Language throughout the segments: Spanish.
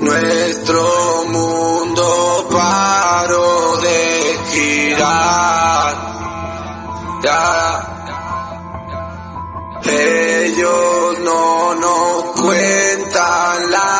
Nuestro mundo paró de girar. Ellos no nos cuentan la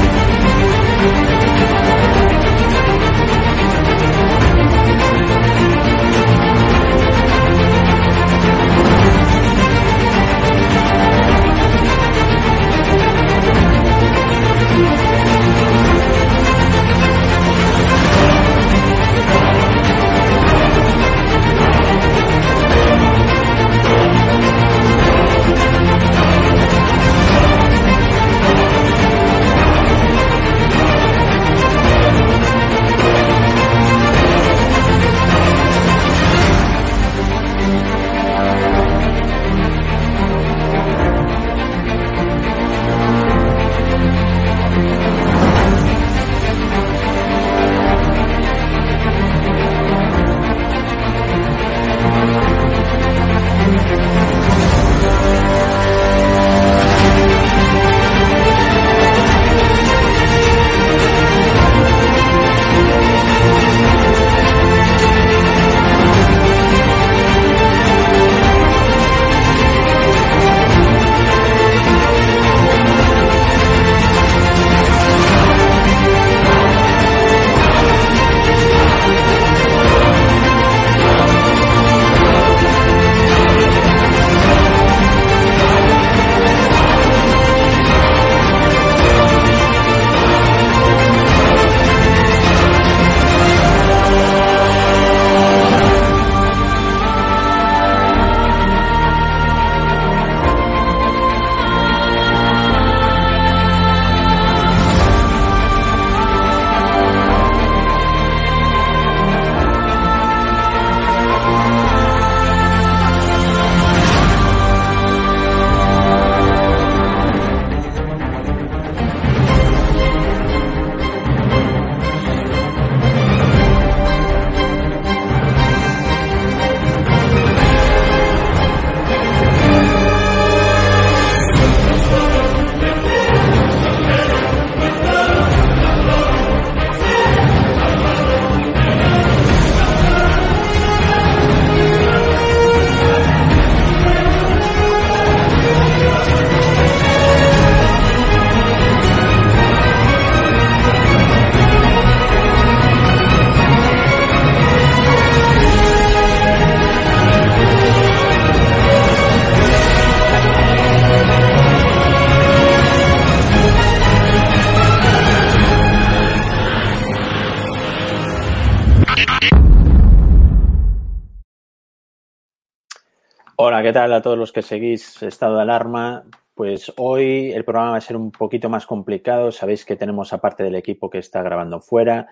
¿Qué tal a todos los que seguís Estado de Alarma? Pues hoy el programa va a ser un poquito más complicado. Sabéis que tenemos aparte del equipo que está grabando fuera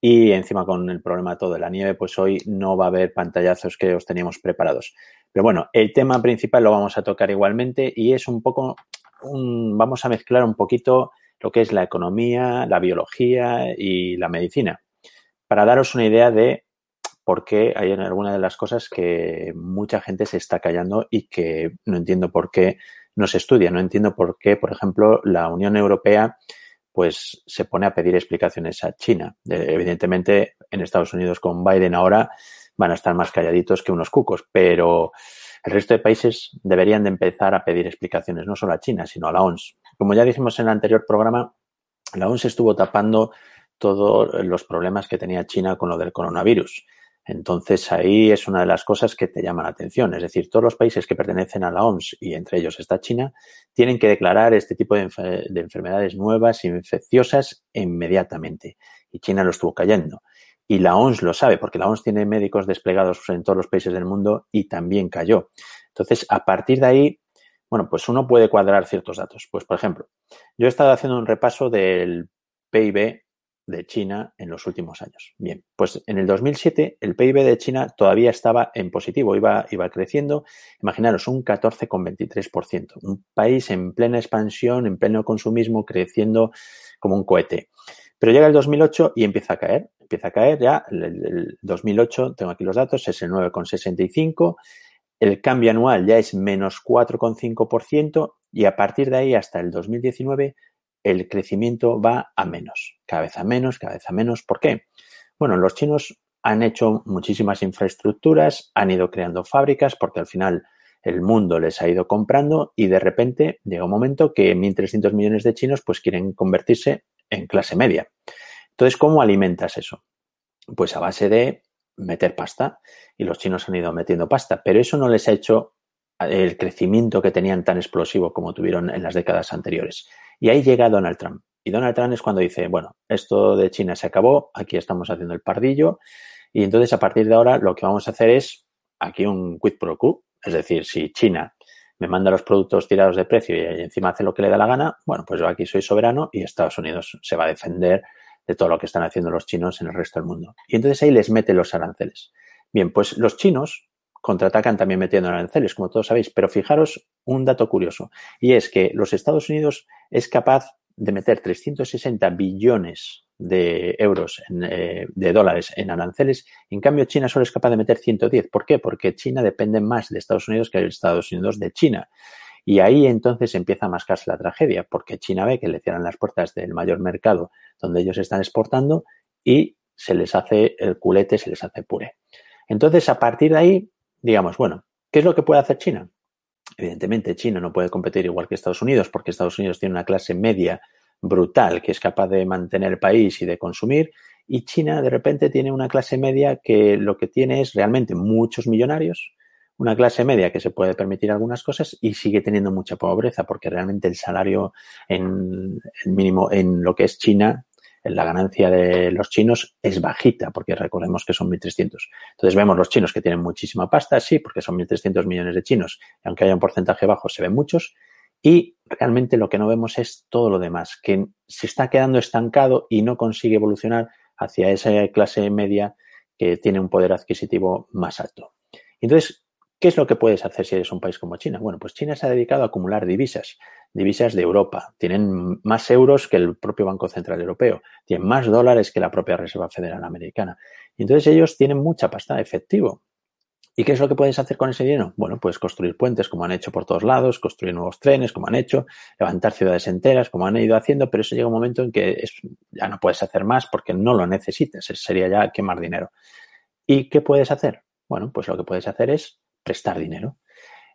y encima con el problema todo de la nieve, pues hoy no va a haber pantallazos que os teníamos preparados. Pero bueno, el tema principal lo vamos a tocar igualmente y es un poco, vamos a mezclar un poquito lo que es la economía, la biología y la medicina, para daros una idea de por qué hay algunas de las cosas que mucha gente se está callando y que no entiendo por qué no se estudia. No entiendo por qué, por ejemplo, la Unión Europea pues se pone a pedir explicaciones a China. Eh, evidentemente, en Estados Unidos con Biden ahora van a estar más calladitos que unos cucos, pero el resto de países deberían de empezar a pedir explicaciones, no solo a China, sino a la ONS. Como ya dijimos en el anterior programa, la ONS estuvo tapando todos los problemas que tenía China con lo del coronavirus. Entonces ahí es una de las cosas que te llama la atención. Es decir, todos los países que pertenecen a la OMS y entre ellos está China, tienen que declarar este tipo de, enfermedades nuevas, infecciosas inmediatamente. Y China lo estuvo cayendo. Y la OMS lo sabe, porque la OMS tiene médicos desplegados en todos los países del mundo y también cayó. Entonces, a partir de ahí, bueno, pues uno puede cuadrar ciertos datos. Pues, por ejemplo, yo he estado haciendo un repaso del PIB de China en los últimos años. Bien, pues en el 2007 el PIB de China todavía estaba en positivo, iba, iba creciendo, imaginaros, un 14,23%, un país en plena expansión, en pleno consumismo, creciendo como un cohete. Pero llega el 2008 y empieza a caer, empieza a caer ya, el, el 2008, tengo aquí los datos, es el 9,65%, el cambio anual ya es menos 4,5% y a partir de ahí hasta el 2019 el crecimiento va a menos, cada vez a menos, cada vez a menos. ¿Por qué? Bueno, los chinos han hecho muchísimas infraestructuras, han ido creando fábricas porque al final el mundo les ha ido comprando y de repente llega un momento que 1.300 millones de chinos pues quieren convertirse en clase media. Entonces, ¿cómo alimentas eso? Pues a base de meter pasta y los chinos han ido metiendo pasta, pero eso no les ha hecho el crecimiento que tenían tan explosivo como tuvieron en las décadas anteriores. Y ahí llega Donald Trump. Y Donald Trump es cuando dice, bueno, esto de China se acabó, aquí estamos haciendo el pardillo, y entonces a partir de ahora lo que vamos a hacer es aquí un quid pro quo, es decir, si China me manda los productos tirados de precio y encima hace lo que le da la gana, bueno, pues yo aquí soy soberano y Estados Unidos se va a defender de todo lo que están haciendo los chinos en el resto del mundo. Y entonces ahí les mete los aranceles. Bien, pues los chinos contraatacan también metiendo aranceles, como todos sabéis. Pero fijaros un dato curioso, y es que los Estados Unidos es capaz de meter 360 billones de euros, eh, de dólares en aranceles. En cambio, China solo es capaz de meter 110. ¿Por qué? Porque China depende más de Estados Unidos que Estados Unidos de China. Y ahí entonces empieza a mascarse la tragedia, porque China ve que le cierran las puertas del mayor mercado donde ellos están exportando y se les hace el culete, se les hace puré. Entonces, a partir de ahí, digamos, bueno, ¿qué es lo que puede hacer China? Evidentemente, China no puede competir igual que Estados Unidos porque Estados Unidos tiene una clase media brutal que es capaz de mantener el país y de consumir y China de repente tiene una clase media que lo que tiene es realmente muchos millonarios, una clase media que se puede permitir algunas cosas y sigue teniendo mucha pobreza porque realmente el salario en el mínimo en lo que es China la ganancia de los chinos es bajita, porque recordemos que son 1.300. Entonces vemos los chinos que tienen muchísima pasta, sí, porque son 1.300 millones de chinos, y aunque haya un porcentaje bajo, se ven muchos, y realmente lo que no vemos es todo lo demás, que se está quedando estancado y no consigue evolucionar hacia esa clase media que tiene un poder adquisitivo más alto. Entonces, ¿qué es lo que puedes hacer si eres un país como China? Bueno, pues China se ha dedicado a acumular divisas divisas de Europa, tienen más euros que el propio Banco Central Europeo, tienen más dólares que la propia Reserva Federal Americana. Y entonces ellos tienen mucha pasta efectivo. ¿Y qué es lo que puedes hacer con ese dinero? Bueno, puedes construir puentes como han hecho por todos lados, construir nuevos trenes como han hecho, levantar ciudades enteras como han ido haciendo, pero eso llega un momento en que ya no puedes hacer más porque no lo necesitas, sería ya quemar dinero. ¿Y qué puedes hacer? Bueno, pues lo que puedes hacer es prestar dinero.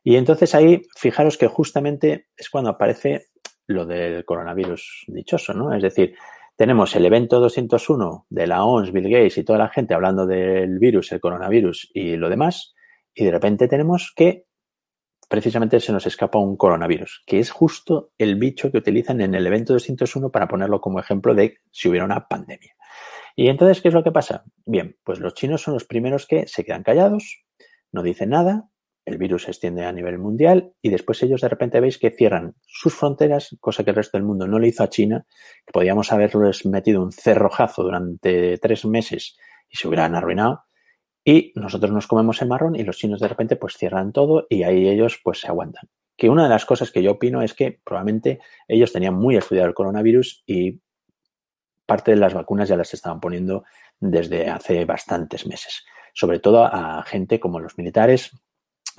Y entonces ahí, fijaros que justamente es cuando aparece lo del coronavirus dichoso, ¿no? Es decir, tenemos el evento 201 de la OMS, Bill Gates y toda la gente hablando del virus, el coronavirus y lo demás, y de repente tenemos que precisamente se nos escapa un coronavirus, que es justo el bicho que utilizan en el evento 201 para ponerlo como ejemplo de si hubiera una pandemia. Y entonces, ¿qué es lo que pasa? Bien, pues los chinos son los primeros que se quedan callados, no dicen nada, el virus se extiende a nivel mundial y después ellos de repente veis que cierran sus fronteras, cosa que el resto del mundo no le hizo a China, que podíamos haberles metido un cerrojazo durante tres meses y se hubieran arruinado. Y nosotros nos comemos el marrón y los chinos de repente pues cierran todo y ahí ellos pues se aguantan. Que una de las cosas que yo opino es que probablemente ellos tenían muy estudiado el coronavirus y parte de las vacunas ya las estaban poniendo desde hace bastantes meses. Sobre todo a gente como los militares,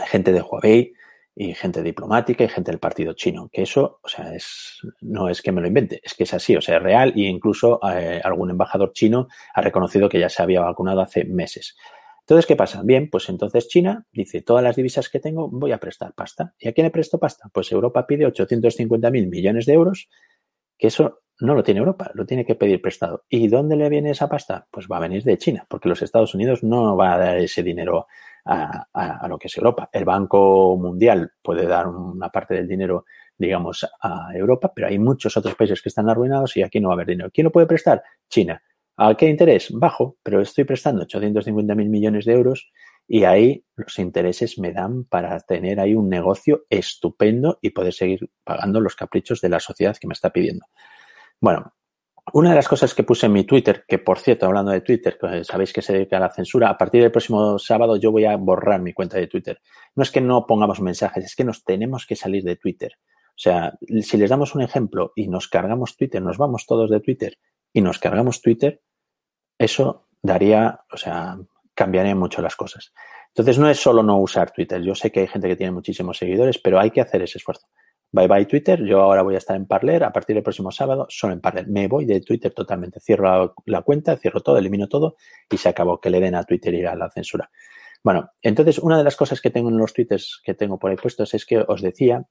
gente de Huawei y gente diplomática y gente del partido chino. Que eso, o sea, es, no es que me lo invente, es que es así, o sea, es real y incluso eh, algún embajador chino ha reconocido que ya se había vacunado hace meses. Entonces, ¿qué pasa? Bien, pues entonces China dice, todas las divisas que tengo voy a prestar pasta. ¿Y a quién le presto pasta? Pues Europa pide 850 mil millones de euros, que eso no lo tiene Europa, lo tiene que pedir prestado. ¿Y dónde le viene esa pasta? Pues va a venir de China, porque los Estados Unidos no va a dar ese dinero a, lo que es Europa. El Banco Mundial puede dar una parte del dinero, digamos, a Europa, pero hay muchos otros países que están arruinados y aquí no va a haber dinero. ¿Quién lo puede prestar? China. ¿A qué interés? Bajo, pero estoy prestando 850 mil millones de euros y ahí los intereses me dan para tener ahí un negocio estupendo y poder seguir pagando los caprichos de la sociedad que me está pidiendo. Bueno, una de las cosas que puse en mi Twitter, que por cierto, hablando de Twitter, sabéis que se dedica a la censura, a partir del próximo sábado yo voy a borrar mi cuenta de Twitter. No es que no pongamos mensajes, es que nos tenemos que salir de Twitter. O sea, si les damos un ejemplo y nos cargamos Twitter, nos vamos todos de Twitter y nos cargamos Twitter, eso daría, o sea, cambiaría mucho las cosas. Entonces no es solo no usar Twitter. Yo sé que hay gente que tiene muchísimos seguidores, pero hay que hacer ese esfuerzo. Bye bye Twitter. Yo ahora voy a estar en Parler. A partir del próximo sábado, solo en Parler. Me voy de Twitter totalmente. Cierro la, cuenta, cierro todo, elimino todo y se acabó. Que le den a Twitter y a la censura. Bueno, entonces una de las cosas que tengo en los tweets que tengo por ahí puestos es que os decía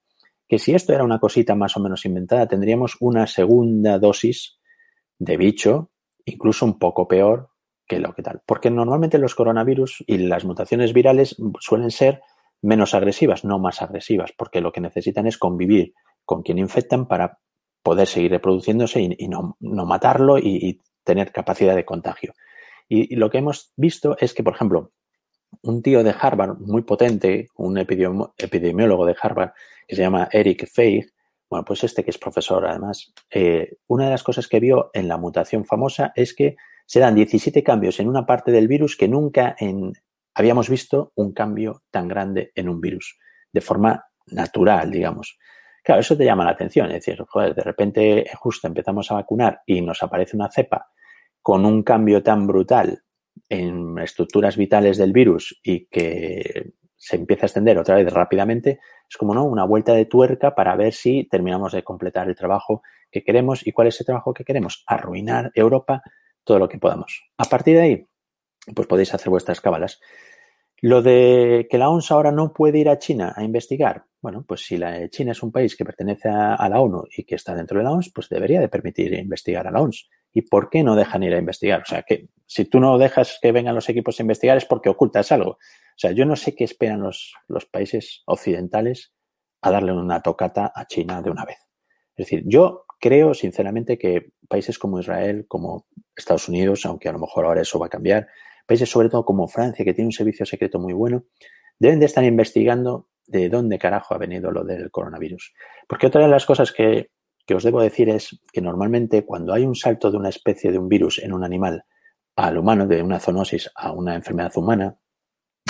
que si esto era una cosita más o menos inventada, tendríamos una segunda dosis de bicho, incluso un poco peor que lo que tal. Porque normalmente los coronavirus y las mutaciones virales suelen ser menos agresivas, no más agresivas, porque lo que necesitan es convivir con quien infectan para poder seguir reproduciéndose y, no, matarlo y, tener capacidad de contagio. Y, lo que hemos visto es que, por ejemplo, un tío de Harvard muy potente, un epidemiólogo de Harvard que se llama Eric Feig, bueno, pues este que es profesor además, eh, una de las cosas que vio en la mutación famosa es que se dan 17 cambios en una parte del virus que nunca en, habíamos visto un cambio tan grande en un virus, de forma natural, digamos. Claro, eso te llama la atención, es decir, joder, de repente justo empezamos a vacunar y nos aparece una cepa con un cambio tan brutal en estructuras vitales del virus y que se empieza a extender otra vez rápidamente, es como no una vuelta de tuerca para ver si terminamos de completar el trabajo que queremos y cuál es el trabajo que queremos, arruinar Europa todo lo que podamos. A partir de ahí, pues podéis hacer vuestras cábalas. Lo de que la ONS ahora no puede ir a China a investigar, bueno, pues si la China es un país que pertenece a, la ONU y que está dentro de la ONS, pues debería de permitir investigar a la ONS. ¿Y por qué no dejan ir a investigar? O sea, que si tú no dejas que vengan los equipos a investigar es porque ocultas algo. O sea, yo no sé qué esperan los, los países occidentales a darle una tocata a China de una vez. Es decir, yo creo sinceramente que países como Israel, como Estados Unidos, aunque a lo mejor ahora eso va a cambiar, países sobre todo como Francia, que tiene un servicio secreto muy bueno, deben de estar investigando de dónde carajo ha venido lo del coronavirus. Porque otra de las cosas que, os debo decir es que normalmente cuando hay un salto de una especie de un virus en un animal al humano, de una zoonosis a una enfermedad humana,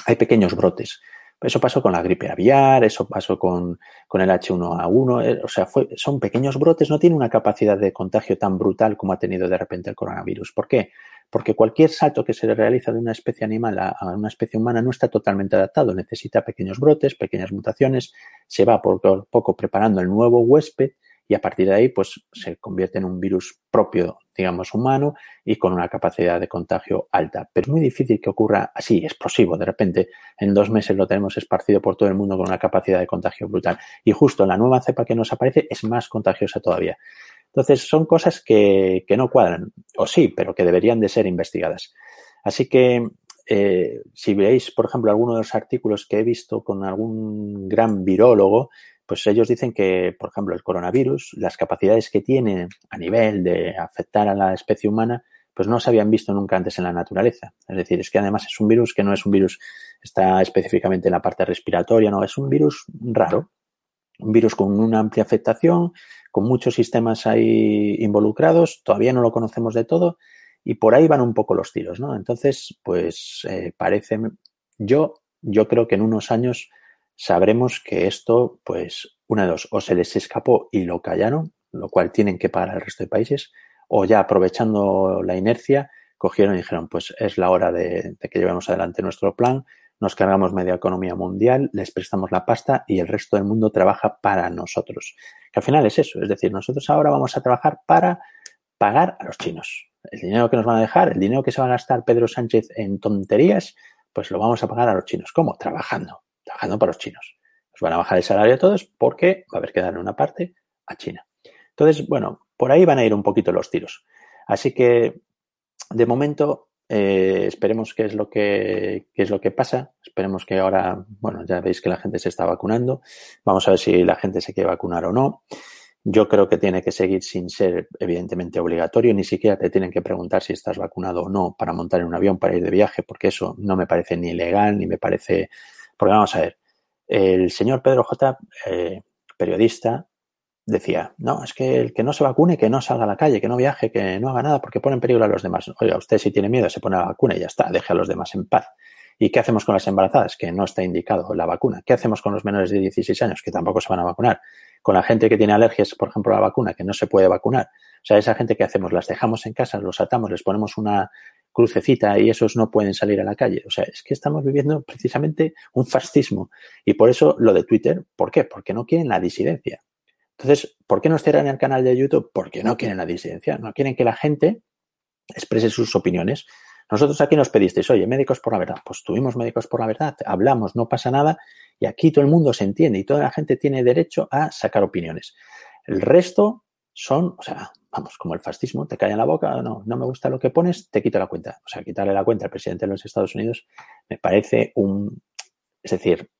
hay pequeños brotes. Eso pasó con la gripe aviar, eso pasó con, el H1A1, eh, o sea, son pequeños brotes, no tiene una capacidad de contagio tan brutal como ha tenido de repente el coronavirus. ¿Por qué? porque cualquier salto que se realiza de una especie animal a, una especie humana no está totalmente adaptado, necesita pequeños brotes, pequeñas mutaciones, se va poco a poco preparando el nuevo huésped y a partir de ahí pues se convierte en un virus propio, digamos, humano y con una capacidad de contagio alta. Pero es muy difícil que ocurra así, explosivo, de repente en dos meses lo tenemos esparcido por todo el mundo con una capacidad de contagio brutal. Y justo la nueva cepa que nos aparece es más contagiosa todavía. Entonces, son cosas que, no cuadran, o sí, pero que deberían de ser investigadas. Así que, eh, si veis, por ejemplo, alguno de los artículos que he visto con algún gran virólogo, pues ellos dicen que, por ejemplo, el coronavirus, las capacidades que tiene a nivel de afectar a la especie humana, pues no se habían visto nunca antes en la naturaleza. Es decir, es que además es un virus que no es un virus, está específicamente en la parte respiratoria, no, es un virus raro, un virus con una amplia afectación, con muchos sistemas ahí involucrados, todavía no lo conocemos de todo y por ahí van un poco los tiros, ¿no? Entonces, pues eh, parece, yo, yo creo que en unos años sabremos que esto, pues, una de dos, o se les escapó y lo callaron, lo cual tienen que pagar el resto de países, o ya aprovechando la inercia, cogieron y dijeron, pues es la hora de, que llevemos adelante nuestro plan, nos cargamos media economía mundial, les prestamos la pasta y el resto del mundo trabaja para nosotros. Que al final es eso, es decir, nosotros ahora vamos a trabajar para pagar a los chinos. El dinero que nos van a dejar, el dinero que se va a gastar Pedro Sánchez en tonterías, pues lo vamos a pagar a los chinos. ¿Cómo? Trabajando, trabajando para los chinos. Nos van a bajar el salario a todos porque va a haber que darle una parte a China. Entonces, bueno, por ahí van a ir un poquito los tiros. Así que, de momento, eh, esperemos qué es lo que qué es lo que pasa. Esperemos que ahora, bueno, ya veis que la gente se está vacunando. Vamos a ver si la gente se quiere vacunar o no. Yo creo que tiene que seguir sin ser evidentemente obligatorio. Ni siquiera te tienen que preguntar si estás vacunado o no para montar en un avión para ir de viaje, porque eso no me parece ni legal ni me parece. Porque vamos a ver, el señor Pedro J, eh, periodista, decía, no, es que el que no se vacune, que no salga a la calle, que no viaje, que no haga nada porque pone en peligro a los demás. Oiga, usted si tiene miedo se pone la vacuna y ya está, deje a los demás en paz. ¿Y qué hacemos con las embarazadas? Que no está indicado la vacuna. ¿Qué hacemos con los menores de 16 años? Que tampoco se van a vacunar. Con la gente que tiene alergias, por ejemplo, a la vacuna, que no se puede vacunar. O sea, esa gente que hacemos, las dejamos en casa, los atamos, les ponemos una crucecita y esos no pueden salir a la calle. O sea, es que estamos viviendo precisamente un fascismo. Y por eso lo de Twitter, ¿por qué? Porque no quieren la disidencia. Entonces, ¿por qué no en el canal de YouTube? Porque no quieren la disidencia, no quieren que la gente exprese sus opiniones. Nosotros aquí nos pedisteis, oye, médicos por la verdad. Pues tuvimos médicos por la verdad, hablamos, no pasa nada y aquí todo el mundo se entiende y toda la gente tiene derecho a sacar opiniones. El resto son, o sea, vamos, como el fascismo, te cae en la boca, no, no me gusta lo que pones, te quito la cuenta. O sea, quitarle la cuenta al presidente de los Estados Unidos me parece un, es decir,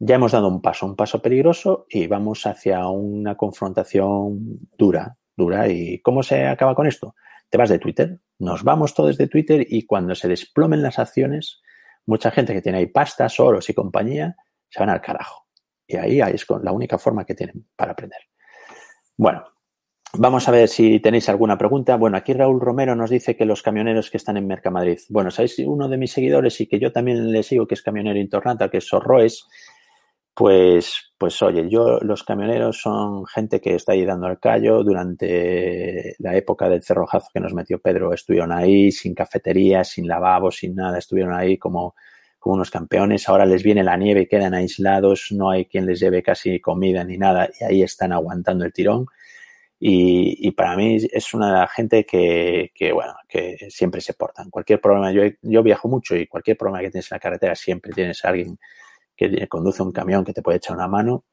ya hemos dado un paso, un paso peligroso y vamos hacia una confrontación dura, dura. ¿Y cómo se acaba con esto? Te vas de Twitter, nos vamos todos de Twitter y cuando se desplomen las acciones, mucha gente que tiene ahí pastas, oros y compañía, se van al carajo. Y ahí es la única forma que tienen para aprender. Bueno, vamos a ver si tenéis alguna pregunta. Bueno, aquí Raúl Romero nos dice que los camioneros que están en Mercamadrid. Bueno, sabéis uno de mis seguidores y que yo también le sigo, que es camionero internata, que es Sorroes, pues, pues oye, yo, los camioneros son gente que está ahí dando el callo. Durante la época del cerrojazo que nos metió Pedro, estuvieron ahí sin cafetería, sin lavabo, sin nada, estuvieron ahí como, como unos campeones. Ahora les viene la nieve y quedan aislados, no hay quien les lleve casi comida ni nada y ahí están aguantando el tirón. Y, y, para mí es una gente que, que, bueno, que siempre se portan. Cualquier problema, yo, yo viajo mucho y cualquier problema que tienes en la carretera siempre tienes a alguien que conduce un camión que te puede echar una mano.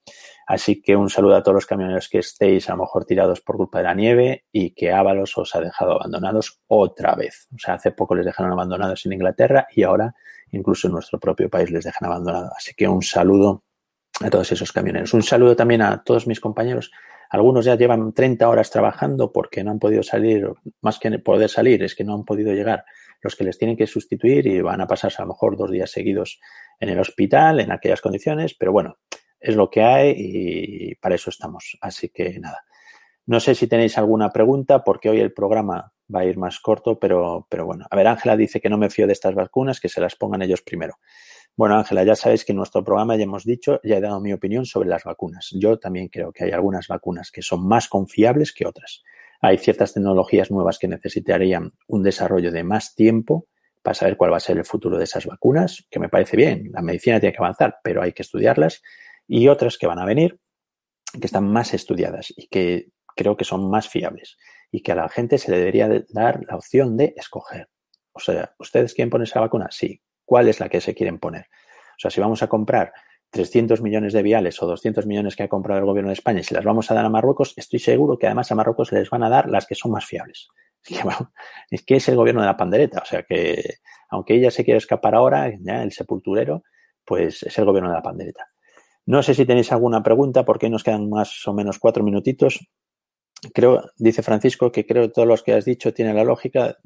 Así que un saludo a todos los camioneros que estéis a lo mejor tirados por culpa de la nieve y que Ábalos os ha dejado abandonados otra vez. O sea, hace poco les dejaron abandonados en Inglaterra y ahora incluso en nuestro propio país les dejan abandonados. Así que un saludo a todos esos camioneros. Un saludo también a todos mis compañeros. Algunos ya llevan 30 horas trabajando porque no han podido salir, más que poder salir, es que no han podido llegar los que les tienen que sustituir y van a pasarse a lo mejor dos días seguidos en el hospital, en aquellas condiciones, pero bueno, es lo que hay y para eso estamos. Así que nada. No sé si tenéis alguna pregunta porque hoy el programa va a ir más corto, pero, pero bueno. A ver, Ángela dice que no me fío de estas vacunas, que se las pongan ellos primero. Bueno, Ángela, ya sabéis que en nuestro programa ya hemos dicho, ya he dado mi opinión sobre las vacunas. Yo también creo que hay algunas vacunas que son más confiables que otras. Hay ciertas tecnologías nuevas que necesitarían un desarrollo de más tiempo para saber cuál va a ser el futuro de esas vacunas, que me parece bien. La medicina tiene que avanzar, pero hay que estudiarlas. Y otras que van a venir, que están más estudiadas y que creo que son más fiables y que a la gente se le debería dar la opción de escoger. O sea, ¿ustedes quieren ponerse la vacuna? Sí. ¿Cuál es la que se quieren poner? O sea, si vamos a comprar 300 millones de viales o 200 millones que ha comprado el gobierno de España y si las vamos a dar a Marruecos, estoy seguro que además a Marruecos les van a dar las que son más fiables. Es que, es el gobierno de la pandereta, o sea que aunque ella se quiere escapar ahora, ya el sepulturero, pues es el gobierno de la pandereta. No sé si tenéis alguna pregunta porque nos quedan más o menos cuatro minutitos. Creo, dice Francisco, que creo que todos los que has dicho tienen la lógica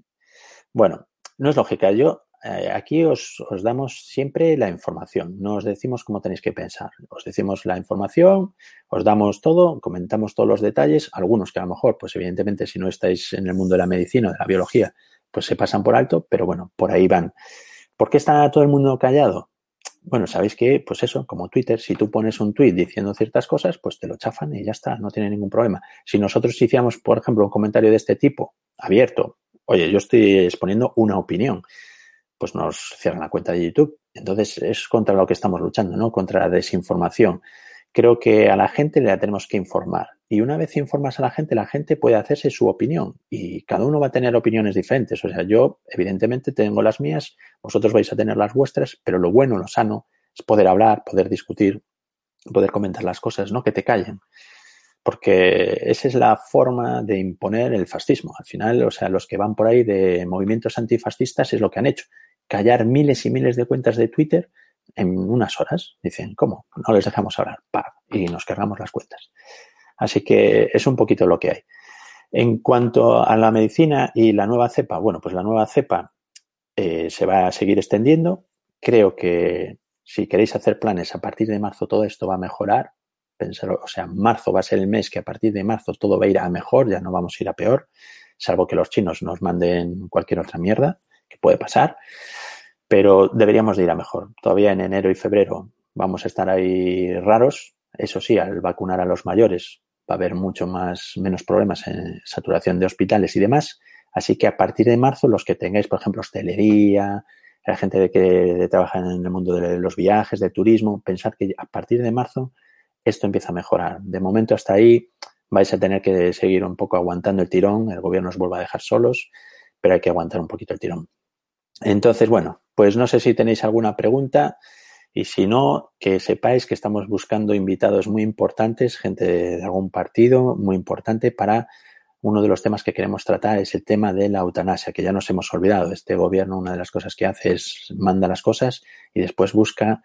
Bueno, no es lógica. Yo aquí os, os, damos siempre la información, no os decimos cómo tenéis que pensar. Os decimos la información, os damos todo, comentamos todos los detalles, algunos que a lo mejor, pues evidentemente si no estáis en el mundo de la medicina o de la biología, pues se pasan por alto, pero bueno, por ahí van. ¿Por qué está todo el mundo callado? Bueno, sabéis que, pues eso, como Twitter, si tú pones un tweet diciendo ciertas cosas, pues te lo chafan y ya está, no tiene ningún problema. Si nosotros hiciéramos, por ejemplo, un comentario de este tipo, abierto, oye, yo estoy exponiendo una opinión, pues nos cierran la cuenta de YouTube. Entonces es contra lo que estamos luchando, ¿no? Contra la desinformación. Creo que a la gente la tenemos que informar. Y una vez informas a la gente, la gente puede hacerse su opinión. Y cada uno va a tener opiniones diferentes. O sea, yo, evidentemente, tengo las mías, vosotros vais a tener las vuestras, pero lo bueno, lo sano, es poder hablar, poder discutir, poder comentar las cosas, no que te callen porque esa es la forma de imponer el fascismo. Al final, o sea, los que van por ahí de movimientos antifascistas es lo que han hecho callar miles y miles de cuentas de Twitter en unas horas. Dicen, ¿cómo? No les dejamos hablar. Pa, y nos cargamos las cuentas. Así que es un poquito lo que hay. En cuanto a la medicina y la nueva cepa, bueno, pues la nueva cepa eh, se va a seguir extendiendo. Creo que si queréis hacer planes a partir de marzo todo esto va a mejorar. Pensar, o sea, marzo va a ser el mes que a partir de marzo todo va a ir a mejor, ya no vamos a ir a peor, salvo que los chinos nos manden cualquier otra mierda, puede pasar pero deberíamos de ir a mejor. Todavía en enero y febrero vamos a estar ahí raros. Eso sí, al vacunar a los mayores va a haber mucho más, menos problemas en saturación de hospitales y demás. Así que a partir de marzo, los que tengáis, por ejemplo, hostelería, la gente de que trabaja en el mundo de los viajes, del turismo, pensad que a partir de marzo esto empieza a mejorar. De momento hasta ahí vais a tener que seguir un poco aguantando el tirón, el gobierno os vuelva a dejar solos, pero hay que aguantar un poquito el tirón. Entonces, bueno, pues no sé si tenéis alguna pregunta y si no, que sepáis que estamos buscando invitados muy importantes, gente de algún partido muy importante para uno de los temas que queremos tratar es el tema de la eutanasia, que ya nos hemos olvidado. Este gobierno una de las cosas que hace es manda las cosas y después busca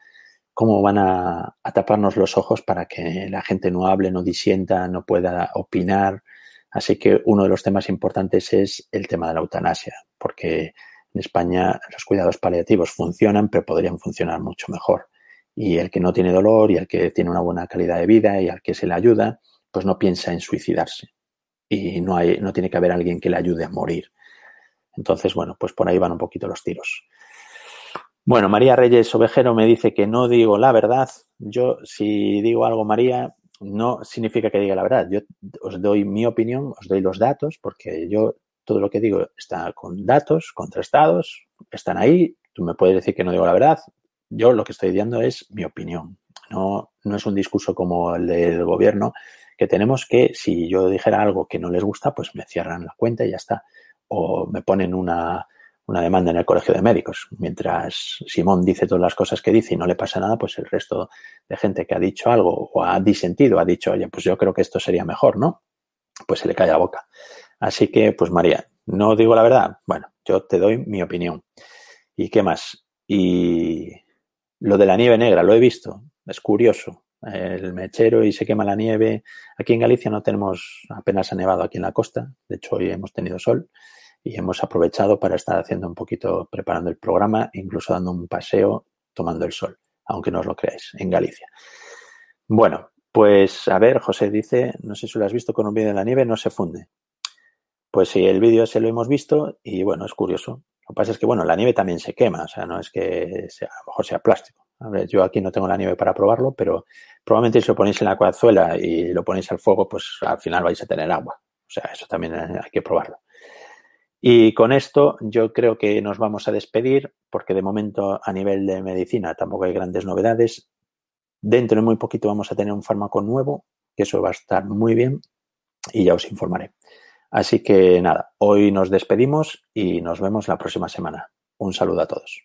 cómo van a, a taparnos los ojos para que la gente no hable, no disienta, no pueda opinar. Así que uno de los temas importantes es el tema de la eutanasia, porque en España los cuidados paliativos funcionan, pero podrían funcionar mucho mejor. Y el que no tiene dolor y el que tiene una buena calidad de vida y al que se le ayuda, pues no piensa en suicidarse. Y no, tiene que haber alguien que le ayude a morir. Entonces, bueno, pues por ahí van un poquito los tiros. Bueno, María Reyes Ovejero me dice que no digo la verdad. Yo, si digo algo, María, no significa que diga la verdad. Yo os doy mi opinión, os doy los datos, porque yo todo lo que digo está con datos contrastados, están ahí, tú me puedes decir que no digo la verdad, yo lo que estoy diciendo es mi opinión, no, no es un discurso como el del gobierno que tenemos que si yo dijera algo que no les gusta, pues me cierran la cuenta y ya está, o me ponen una, una demanda en el colegio de médicos. Mientras Simón dice todas las cosas que dice y no le pasa nada, pues el resto de gente que ha dicho algo o ha disentido, ha dicho, oye, pues yo creo que esto sería mejor, ¿no? Pues se le cae la boca. Así que, pues María, no digo la verdad. Bueno, yo te doy mi opinión. ¿Y qué más? Y lo de la nieve negra, lo he visto. Es curioso. El mechero y se quema la nieve. Aquí en Galicia no tenemos, apenas ha nevado aquí en la costa. De hecho, hoy hemos tenido sol y hemos aprovechado para estar haciendo un poquito, preparando el programa, incluso dando un paseo tomando el sol, aunque no os lo creáis, en Galicia. Bueno, pues a ver, José dice, no sé si lo has visto con un vídeo de la nieve, no se funde. Pues sí, el vídeo se lo hemos visto y bueno, es curioso. Lo que pasa es que, bueno, la nieve también se quema, o sea, no es que sea, a lo mejor sea plástico. Yo aquí no tengo la nieve para probarlo, pero probablemente si lo ponéis en la cazuela y lo ponéis al fuego, pues al final vais a tener agua. O sea, eso también hay que probarlo. Y con esto yo creo que nos vamos a despedir porque de momento a nivel de medicina tampoco hay grandes novedades. Dentro de muy poquito vamos a tener un fármaco nuevo, que eso va a estar muy bien y ya os informaré. Así que nada, hoy nos despedimos y nos vemos la próxima semana. Un saludo a todos.